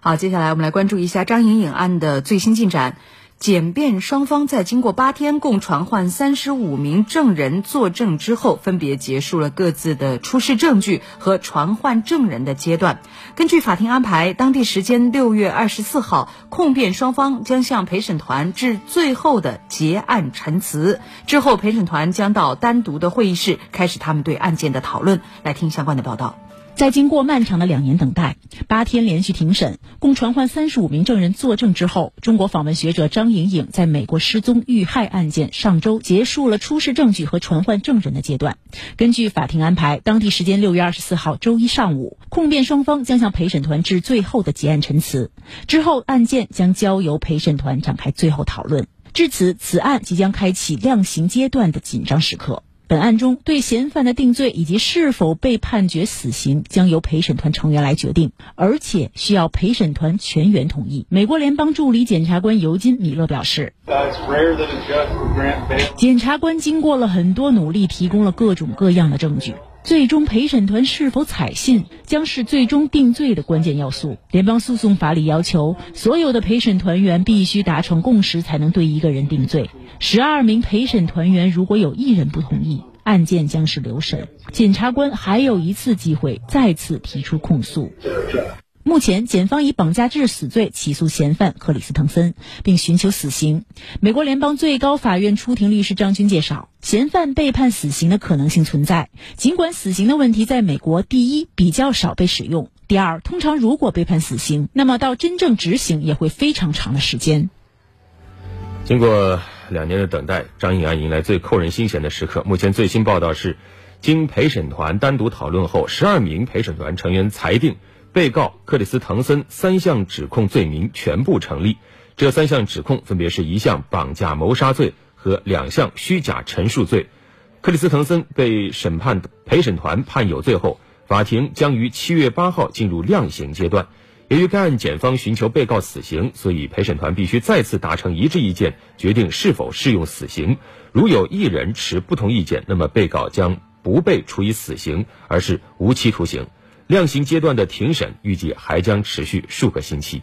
好，接下来我们来关注一下张莹颖案的最新进展。检辩双方在经过八天共传唤三十五名证人作证之后，分别结束了各自的出示证据和传唤证人的阶段。根据法庭安排，当地时间六月二十四号，控辩双方将向陪审团致最后的结案陈词。之后，陪审团将到单独的会议室开始他们对案件的讨论。来听相关的报道。在经过漫长的两年等待、八天连续庭审、共传唤三十五名证人作证之后，中国访问学者张颖颖在美国失踪遇害案件上周结束了出示证据和传唤证人的阶段。根据法庭安排，当地时间六月二十四号周一上午，控辩双方将向陪审团致最后的结案陈词，之后案件将交由陪审团展开最后讨论。至此，此案即将开启量刑阶段的紧张时刻。本案中，对嫌犯的定罪以及是否被判决死刑，将由陪审团成员来决定，而且需要陪审团全员同意。美国联邦助理检察官尤金·米勒表示，检察官经过了很多努力，提供了各种各样的证据。最终陪审团是否采信，将是最终定罪的关键要素。联邦诉讼法里要求，所有的陪审团员必须达成共识，才能对一个人定罪。十二名陪审团员如果有一人不同意，案件将是留审。检察官还有一次机会再次提出控诉。目前，检方以绑架致死罪起诉嫌犯克里斯滕森，并寻求死刑。美国联邦最高法院出庭律师张军介绍，嫌犯被判死刑的可能性存在。尽管死刑的问题在美国，第一比较少被使用，第二，通常如果被判死刑，那么到真正执行也会非常长的时间。经过两年的等待，张颖安迎来最扣人心弦的时刻。目前最新报道是，经陪审团单独讨论后，十二名陪审团成员裁定。被告克里斯滕森三项指控罪名全部成立，这三项指控分别是一项绑架谋杀罪和两项虚假陈述罪。克里斯滕森被审判陪审团判有罪后，法庭将于七月八号进入量刑阶段。由于该案检方寻求被告死刑，所以陪审团必须再次达成一致意见，决定是否适用死刑。如有一人持不同意见，那么被告将不被处以死刑，而是无期徒刑。量刑阶段的庭审预计还将持续数个星期。